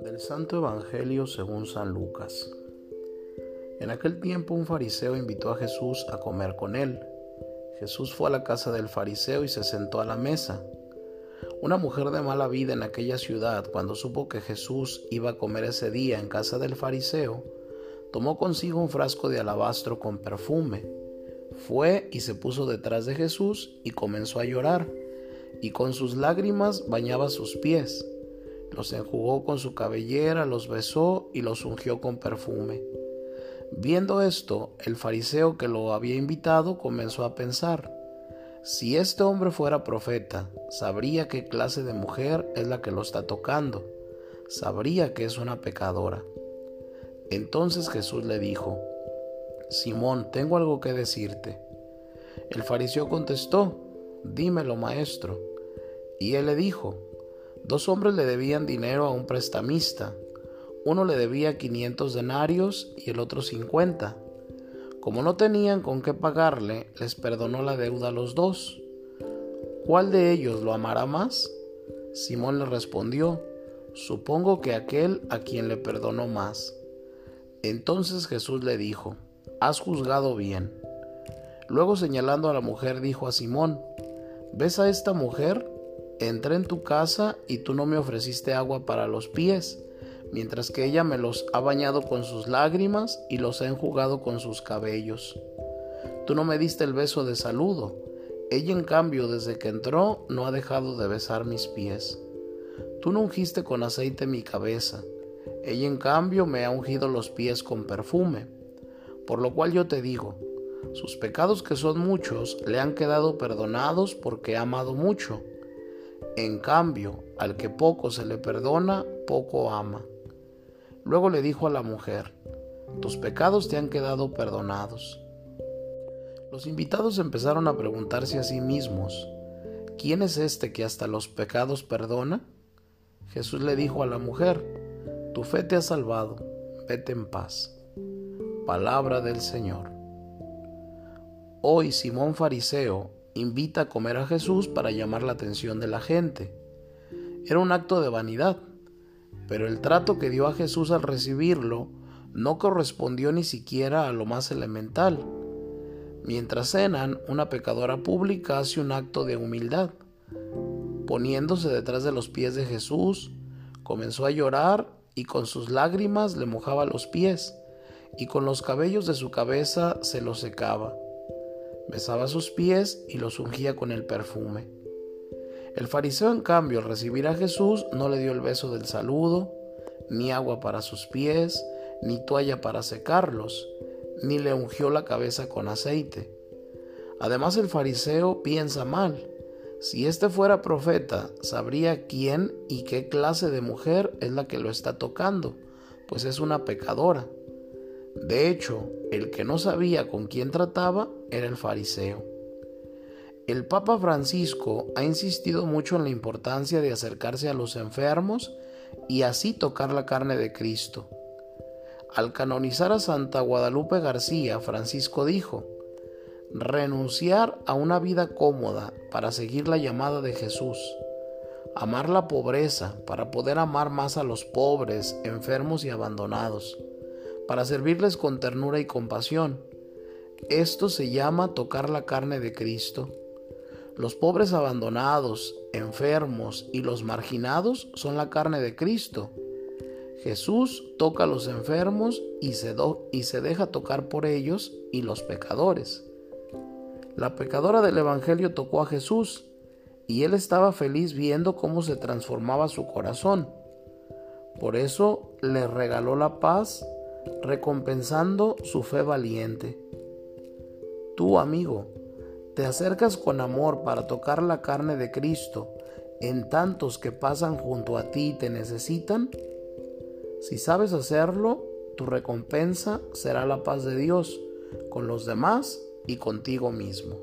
Del Santo Evangelio según San Lucas. En aquel tiempo un fariseo invitó a Jesús a comer con él. Jesús fue a la casa del fariseo y se sentó a la mesa. Una mujer de mala vida en aquella ciudad, cuando supo que Jesús iba a comer ese día en casa del fariseo, tomó consigo un frasco de alabastro con perfume. Fue y se puso detrás de Jesús y comenzó a llorar, y con sus lágrimas bañaba sus pies. Los enjugó con su cabellera, los besó y los ungió con perfume. Viendo esto, el fariseo que lo había invitado comenzó a pensar, si este hombre fuera profeta, sabría qué clase de mujer es la que lo está tocando, sabría que es una pecadora. Entonces Jesús le dijo, Simón, tengo algo que decirte. El fariseo contestó, dímelo, maestro. Y él le dijo, dos hombres le debían dinero a un prestamista. Uno le debía 500 denarios y el otro 50. Como no tenían con qué pagarle, les perdonó la deuda a los dos. ¿Cuál de ellos lo amará más? Simón le respondió, supongo que aquel a quien le perdonó más. Entonces Jesús le dijo, has juzgado bien. Luego señalando a la mujer dijo a Simón, ¿ves a esta mujer? Entré en tu casa y tú no me ofreciste agua para los pies mientras que ella me los ha bañado con sus lágrimas y los ha enjugado con sus cabellos. Tú no me diste el beso de saludo, ella en cambio desde que entró no ha dejado de besar mis pies. Tú no ungiste con aceite mi cabeza, ella en cambio me ha ungido los pies con perfume. Por lo cual yo te digo, sus pecados que son muchos le han quedado perdonados porque ha amado mucho. En cambio, al que poco se le perdona, poco ama. Luego le dijo a la mujer, tus pecados te han quedado perdonados. Los invitados empezaron a preguntarse a sí mismos, ¿quién es este que hasta los pecados perdona? Jesús le dijo a la mujer, tu fe te ha salvado, vete en paz. Palabra del Señor. Hoy Simón Fariseo invita a comer a Jesús para llamar la atención de la gente. Era un acto de vanidad pero el trato que dio a Jesús al recibirlo no correspondió ni siquiera a lo más elemental. Mientras cenan, una pecadora pública hace un acto de humildad. Poniéndose detrás de los pies de Jesús, comenzó a llorar y con sus lágrimas le mojaba los pies y con los cabellos de su cabeza se los secaba. Besaba sus pies y los ungía con el perfume. El fariseo, en cambio, al recibir a Jesús, no le dio el beso del saludo, ni agua para sus pies, ni toalla para secarlos, ni le ungió la cabeza con aceite. Además, el fariseo piensa mal. Si éste fuera profeta, sabría quién y qué clase de mujer es la que lo está tocando, pues es una pecadora. De hecho, el que no sabía con quién trataba era el fariseo. El Papa Francisco ha insistido mucho en la importancia de acercarse a los enfermos y así tocar la carne de Cristo. Al canonizar a Santa Guadalupe García, Francisco dijo, renunciar a una vida cómoda para seguir la llamada de Jesús, amar la pobreza para poder amar más a los pobres, enfermos y abandonados, para servirles con ternura y compasión. Esto se llama tocar la carne de Cristo. Los pobres abandonados, enfermos y los marginados son la carne de Cristo. Jesús toca a los enfermos y se, y se deja tocar por ellos y los pecadores. La pecadora del Evangelio tocó a Jesús y él estaba feliz viendo cómo se transformaba su corazón. Por eso le regaló la paz, recompensando su fe valiente. Tú, amigo, te acercas con amor para tocar la carne de Cristo en tantos que pasan junto a ti y te necesitan? Si sabes hacerlo, tu recompensa será la paz de Dios con los demás y contigo mismo.